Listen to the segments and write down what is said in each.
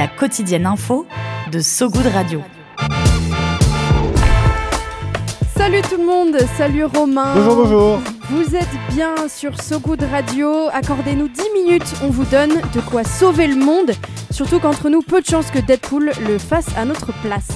La quotidienne info de So Good Radio. Salut tout le monde, salut Romain. Bonjour, bonjour. Vous êtes bien sur So Good Radio. Accordez-nous 10 minutes, on vous donne de quoi sauver le monde. Surtout qu'entre nous, peu de chances que Deadpool le fasse à notre place.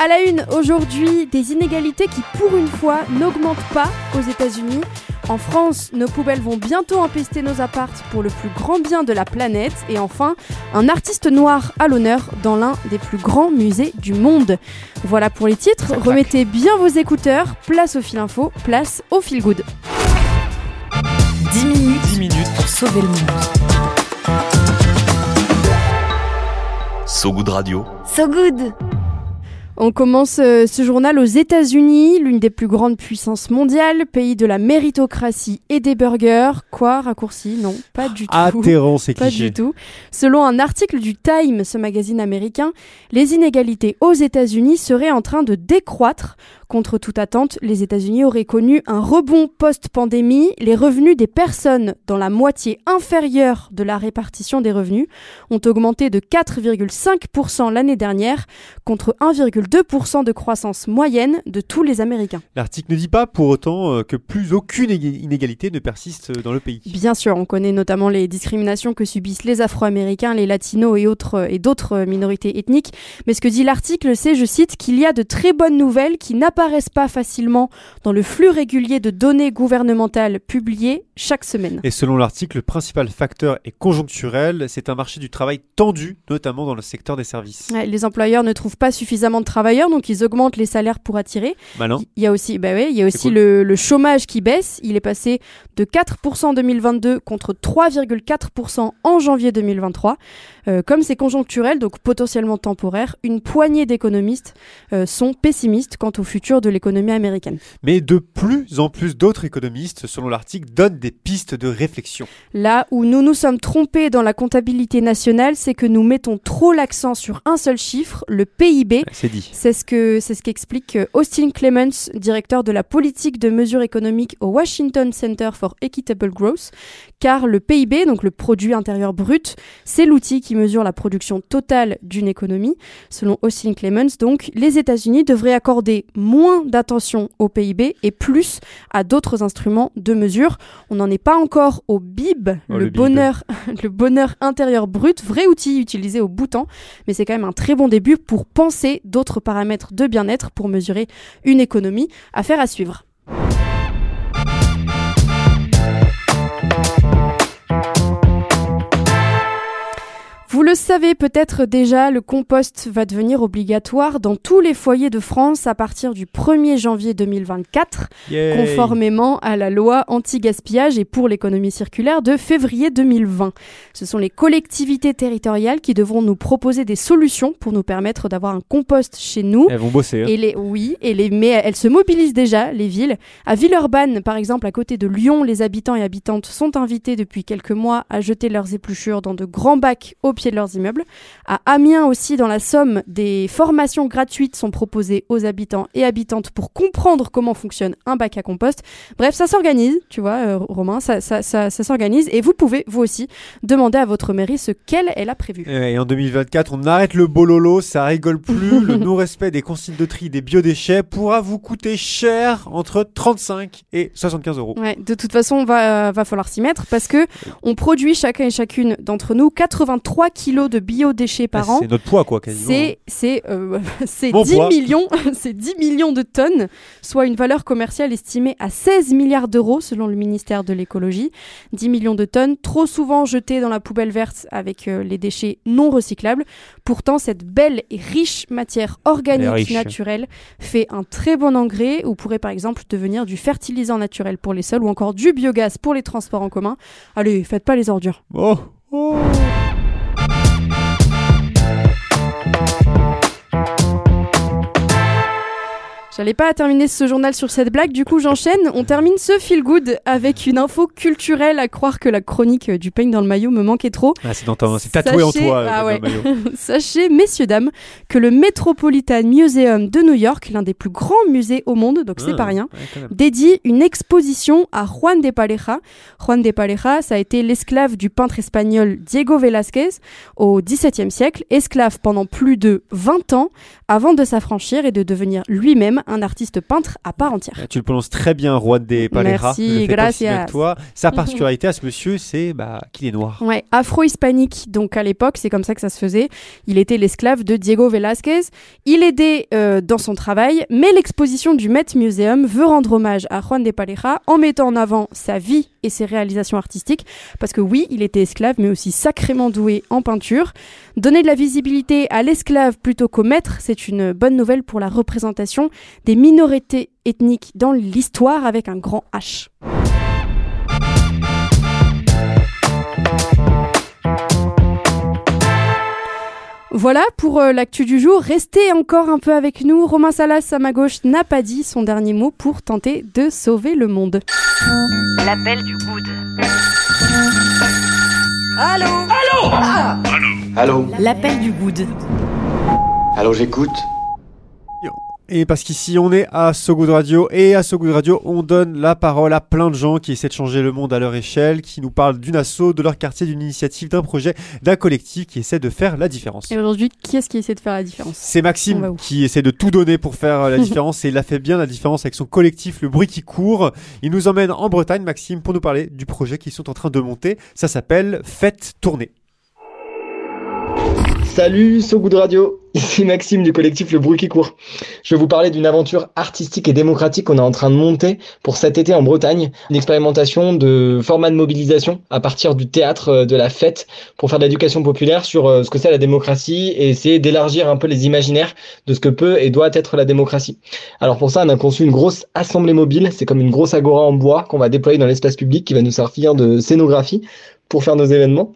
À la une, aujourd'hui, des inégalités qui, pour une fois, n'augmentent pas aux États-Unis. En France, nos poubelles vont bientôt empester nos appartes pour le plus grand bien de la planète. Et enfin, un artiste noir à l'honneur dans l'un des plus grands musées du monde. Voilà pour les titres. Remettez bien vos écouteurs. Place au fil info, place au fil good. 10 minutes, 10 minutes pour sauver le monde. So Good Radio. So Good On commence euh, ce journal aux États-Unis, l'une des plus grandes puissances mondiales, pays de la méritocratie et des burgers. Quoi, raccourci? Non, pas du tout. Atterrant, c'est Pas cliché. du tout. Selon un article du Time, ce magazine américain, les inégalités aux États-Unis seraient en train de décroître. Contre toute attente, les États-Unis auraient connu un rebond post-pandémie. Les revenus des personnes dans la moitié inférieure de la répartition des revenus ont augmenté de 4,5% l'année dernière contre 1,2% de croissance moyenne de tous les Américains. L'article ne dit pas pour autant euh, que plus aucune ég- inégalité ne persiste dans le pays. Bien sûr, on connaît notamment les discriminations que subissent les Afro-Américains, les Latinos et autres et d'autres minorités ethniques. Mais ce que dit l'article, c'est, je cite, qu'il y a de très bonnes nouvelles qui n'apparaissent pas facilement dans le flux régulier de données gouvernementales publiées chaque semaine. Et selon l'article, le principal facteur est conjoncturel. C'est un marché du travail tendu, notamment dans le secteur des services. Ouais, les employeurs ne trouvent pas suffisamment de travailleurs, donc ils augmentent les salaires pour attirer. Il y a aussi, bah ouais, il y a aussi cool. le, le chômage qui baisse. Il est passé de 4% en 2022 contre 3,4% en janvier 2023. Euh, comme c'est conjoncturel, donc potentiellement temporaire, une poignée d'économistes euh, sont pessimistes quant au futur de l'économie américaine. Mais de plus en plus d'autres économistes, selon l'article, donnent des pistes de réflexion. Là où nous nous sommes trompés dans la comptabilité nationale, c'est que nous mettons trop l'accent sur un seul chiffre, le PIB. C'est dit. C'est ce que c'est ce qu'explique euh, Austin Clements, directeur de la politique de mesures économiques au Washington Center for Equitable Growth, car le PIB, donc le produit intérieur brut, c'est l'outil qui mesure la production totale d'une économie. Selon Austin Clements, donc, les États-Unis devraient accorder moins d'attention au PIB et plus à d'autres instruments de mesure. On n'en est pas encore au BIB, Oh, le, bonheur, le bonheur intérieur brut, vrai outil utilisé au temps, mais c'est quand même un très bon début pour penser d'autres paramètres de bien-être pour mesurer une économie. Affaire à suivre. Le savez peut-être déjà, le compost va devenir obligatoire dans tous les foyers de France à partir du 1er janvier 2024 Yay. conformément à la loi anti-gaspillage et pour l'économie circulaire de février 2020. Ce sont les collectivités territoriales qui devront nous proposer des solutions pour nous permettre d'avoir un compost chez nous. Elles vont bosser. hein. Et les, oui, et les, mais elles se mobilisent déjà, les villes. À Villeurbanne, par exemple, à côté de Lyon, les habitants et habitantes sont invités depuis quelques mois à jeter leurs épluchures dans de grands bacs au pied de leurs immeubles. À Amiens aussi, dans la Somme, des formations gratuites sont proposées aux habitants et habitantes pour comprendre comment fonctionne un bac à compost. Bref, ça s'organise, tu vois, euh, Romain, ça, ça, ça, ça s'organise. Et vous pouvez, vous aussi, demander à votre mairie ce qu'elle elle a prévu. Et en 2024, on arrête le bololo, ça rigole plus. le non-respect des consignes de tri des biodéchets pourra vous coûter cher entre 35 et 75 euros. Ouais, de toute façon, va, va falloir s'y mettre parce que on produit chacun et chacune d'entre nous 83 kilos de biodéchets par Ah, an. C'est notre poids, quoi, quasiment. C'est c'est euh, c'est Mon 10 poids. millions, c'est 10 millions de tonnes, soit une valeur commerciale estimée à 16 milliards d'euros selon le ministère de l'écologie. 10 millions de tonnes, trop souvent jetées dans la poubelle verte avec euh, les déchets non recyclables. Pourtant, cette belle et riche matière organique riche. naturelle fait un très bon engrais ou pourrait par exemple devenir du fertilisant naturel pour les sols ou encore du biogaz pour les transports en commun. Allez, faites pas les ordures. Oh, oh. J'allais pas terminer ce journal sur cette blague, du coup j'enchaîne. On termine ce feel good avec une info culturelle à croire que la chronique du peigne dans le maillot me manquait trop. Ah, c'est c'est tatoué en toi. ah euh, ouais. Sachez, messieurs, dames, que le Metropolitan Museum de New York, l'un des plus grands musées au monde, donc c'est Ah, pas rien, ouais, dédie une exposition à Juan de Pareja. Juan de Pareja, ça a été l'esclave du peintre espagnol Diego Velázquez au XVIIe siècle, esclave pendant plus de 20 ans avant de s'affranchir et de devenir lui-même un artiste peintre à part entière. Tu le prononces très bien, Juan de Palera. Merci, gracias. toi. Sa particularité à ce monsieur, c'est bah, qu'il est noir. Ouais, afro-hispanique. Donc à l'époque, c'est comme ça que ça se faisait. Il était l'esclave de Diego Velázquez. Il aidait euh, dans son travail, mais l'exposition du Met Museum veut rendre hommage à Juan de Pareja en mettant en avant sa vie et ses réalisations artistiques. Parce que oui, il était esclave, mais aussi sacrément doué en peinture. Donner de la visibilité à l'esclave plutôt qu'au maître, c'est une bonne nouvelle pour la représentation des minorités ethniques dans l'histoire avec un grand H. Voilà pour euh, l'actu du jour. Restez encore un peu avec nous. Romain Salas, à ma gauche, n'a pas dit son dernier mot pour tenter de sauver le monde. L'appel du good. Allô? L'appel du good. Allô, j'écoute Et parce qu'ici on est à So Good Radio et à So Good Radio on donne la parole à plein de gens qui essaient de changer le monde à leur échelle, qui nous parlent d'une asso, de leur quartier, d'une initiative, d'un projet, d'un collectif qui essaie de faire la différence. Et aujourd'hui, qui est-ce qui essaie de faire la différence? C'est Maxime qui essaie de tout donner pour faire la différence et il a fait bien la différence avec son collectif Le Bruit qui court. Il nous emmène en Bretagne, Maxime, pour nous parler du projet qu'ils sont en train de monter. Ça s'appelle Fête Tournée. Salut, So Good Radio. Ici Maxime du collectif Le Bruit qui court. Je vais vous parler d'une aventure artistique et démocratique qu'on est en train de monter pour cet été en Bretagne. Une expérimentation de format de mobilisation à partir du théâtre euh, de la fête pour faire de l'éducation populaire sur euh, ce que c'est la démocratie et essayer d'élargir un peu les imaginaires de ce que peut et doit être la démocratie. Alors pour ça, on a conçu une grosse assemblée mobile. C'est comme une grosse agora en bois qu'on va déployer dans l'espace public qui va nous servir de scénographie pour faire nos événements.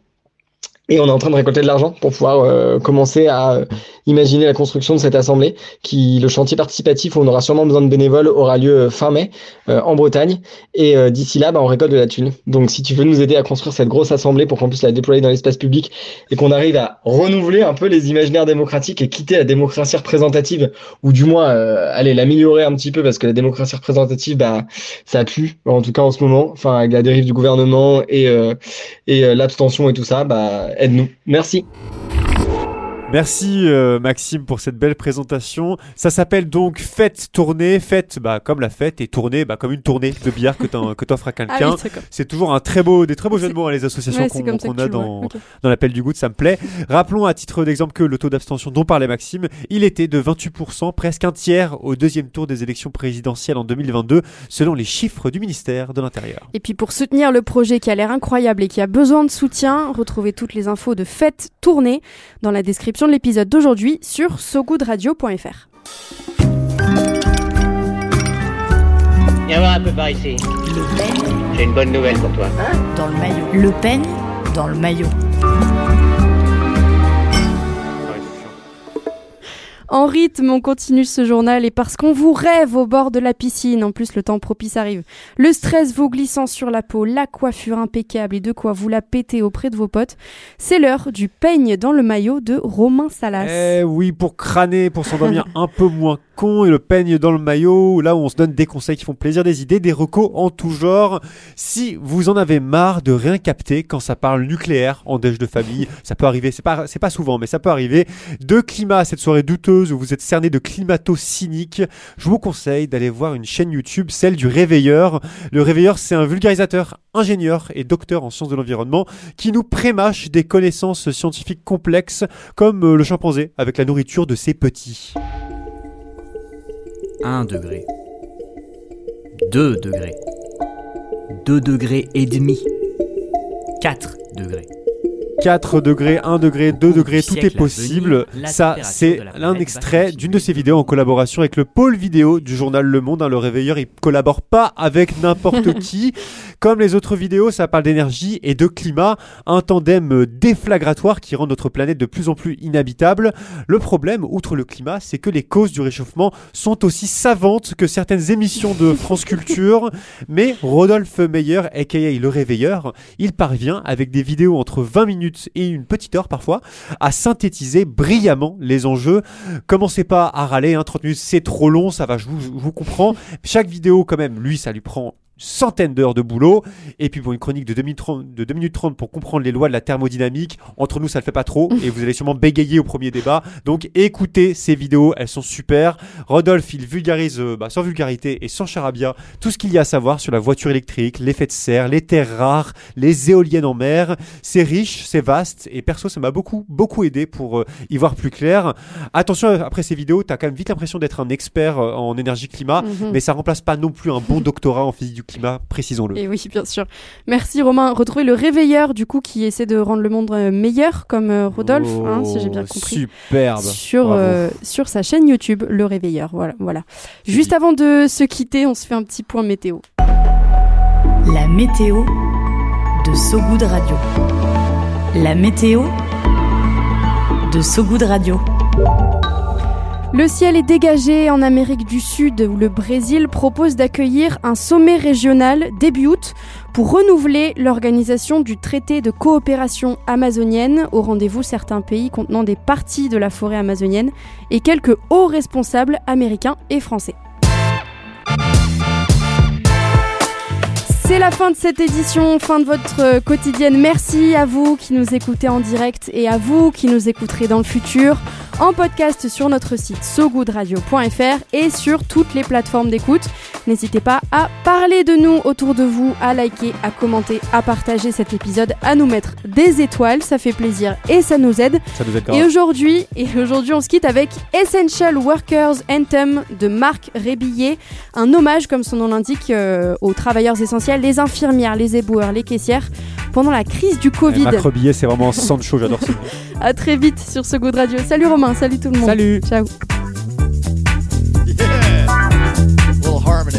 Et on est en train de récolter de l'argent pour pouvoir euh, commencer à euh, imaginer la construction de cette assemblée. Qui le chantier participatif où on aura sûrement besoin de bénévoles aura lieu euh, fin mai euh, en Bretagne. Et euh, d'ici là, bah, on récolte de la thune. Donc si tu veux nous aider à construire cette grosse assemblée pour qu'on puisse la déployer dans l'espace public et qu'on arrive à renouveler un peu les imaginaires démocratiques et quitter la démocratie représentative ou du moins euh, aller l'améliorer un petit peu parce que la démocratie représentative, bah ça plu en tout cas en ce moment. Enfin avec la dérive du gouvernement et et l'abstention et tout ça, bah aide-nous. Merci. Merci euh, Maxime pour cette belle présentation. Ça s'appelle donc Fête Tournée. Fête bah, comme la fête et tournée bah, comme une tournée de bière que t'offres à Ah quelqu'un. oui, c'est toujours un très beau, des très beaux jeux de mots, hein, les associations Ouais, qu'on a dans, dans l'appel du goût, ça me plaît. Rappelons à titre d'exemple que le taux d'abstention dont parlait Maxime, il était de 28%, presque un tiers au deuxième tour des élections présidentielles en 2022, selon les chiffres du ministère de l'Intérieur. Et puis pour soutenir le projet qui a l'air incroyable et qui a besoin de soutien, retrouvez toutes les infos de Fête Tournée dans la description de l'épisode d'aujourd'hui sur sogoodradio.fr. Viens voir un peu par ici. Le peigne J'ai une bonne nouvelle pour toi. dans le maillot. Le peigne dans le maillot. En rythme, on continue ce journal et parce qu'on vous rêve au bord de la piscine, en plus le temps propice arrive, le stress vous glissant sur la peau, la coiffure impeccable et de quoi vous la péter auprès de vos potes, c'est l'heure du peigne dans le maillot de Romain Salas. Eh oui, pour crâner, pour s'endormir un peu moins con et le peigne dans le maillot, là où on se donne des conseils qui font plaisir, des idées, des recos en tout genre. Si vous en avez marre de rien capter quand ça parle nucléaire en déj de famille, ça peut arriver, c'est pas, pas souvent, mais ça peut arriver. De climat cette soirée douteuse où vous êtes cerné de climato-cynique, je vous conseille d'aller voir une chaîne YouTube, celle du Réveilleur. Le Réveilleur, c'est un vulgarisateur, ingénieur et docteur en sciences de l'environnement qui nous prémâche des connaissances scientifiques complexes comme euh, le chimpanzé avec la nourriture de ses petits. 1 degré. 2 degrés. 2 degrés et demi. 4 degrés. 4 degrés, 1 degré, 2 degrés, tout est possible. Ça, c'est un extrait d'une de ses vidéos en collaboration avec le pôle vidéo du journal Le Monde. hein, le réveilleur, il collabore pas avec n'importe qui. Comme les autres vidéos, ça parle d'énergie et de climat, un tandem déflagratoire qui rend notre planète de plus en plus inhabitable. Le problème, outre le climat, c'est que les causes du réchauffement sont aussi savantes que certaines émissions de France Culture. Mais Rodolphe Meyer, aka le réveilleur, il parvient avec des vidéos entre 20 minutes et une petite heure parfois à synthétiser brillamment les enjeux. Commencez pas à râler, hein, 30 minutes c'est trop long, ça va, je vous, je vous comprends. Chaque vidéo quand même, lui, ça lui prend centaines d'heures de boulot. Et puis pour une chronique de 2 minutes 30, de 2 minutes 30 pour comprendre les lois de la thermodynamique entre nous ça le fait pas trop. Et vous allez sûrement bégayer au premier débat. Donc écoutez ces vidéos elles sont super. Rodolphe il vulgarise euh, bah, sans vulgarité et sans charabia tout ce qu'il y a à savoir sur la voiture électrique l'effet de serre les terres rares les éoliennes en mer. C'est riche c'est vaste. Et perso ça m'a beaucoup beaucoup aidé pour euh, y voir plus clair. Attention après ces vidéos t'as quand même vite l'impression d'être un expert euh, en énergie climat. Mhm. mais ça remplace pas non plus un bon doctorat en physique du climat, précisons-le. Et oui, bien sûr. Merci Romain. Retrouvez le réveilleur du coup qui essaie de rendre le monde euh, meilleur comme euh, Rodolphe, hein, si j'ai bien Oh, compris. Superbe. Sur, euh, sur sa chaîne YouTube, Le Réveilleur. Voilà, voilà. Juste avant de se quitter, on se fait un petit point météo. La météo de Sogoud Radio. La météo de Sogoud Radio. Le ciel est dégagé en Amérique du Sud où le Brésil propose d'accueillir un sommet régional début août pour renouveler l'organisation du traité de coopération amazonienne. Au rendez-vous, certains pays contenant des parties de la forêt amazonienne et quelques hauts responsables américains et français. C'est la fin de cette édition, fin de votre euh, quotidienne. Merci à vous qui nous écoutez en direct et à vous qui nous écouterez dans le futur en podcast sur notre site sogoodradio.fr et sur toutes les plateformes d'écoute. N'hésitez pas à parler de nous autour de vous, à liker, à commenter, à partager cet épisode, à nous mettre des étoiles, ça fait plaisir et ça nous aide. Ça nous aide. Et aujourd'hui, et aujourd'hui, on se quitte avec Essential Workers Anthem de Marc Rébillet, un hommage, comme son nom l'indique, euh, aux travailleurs essentiels, les infirmières, les éboueurs, les caissières, pendant la crise du Covid. Macre billet, c'est vraiment Sancho, j'adore ça. À très vite sur ce Good Radio. Salut Romain, salut tout le monde. Salut. Ciao. Little harmony.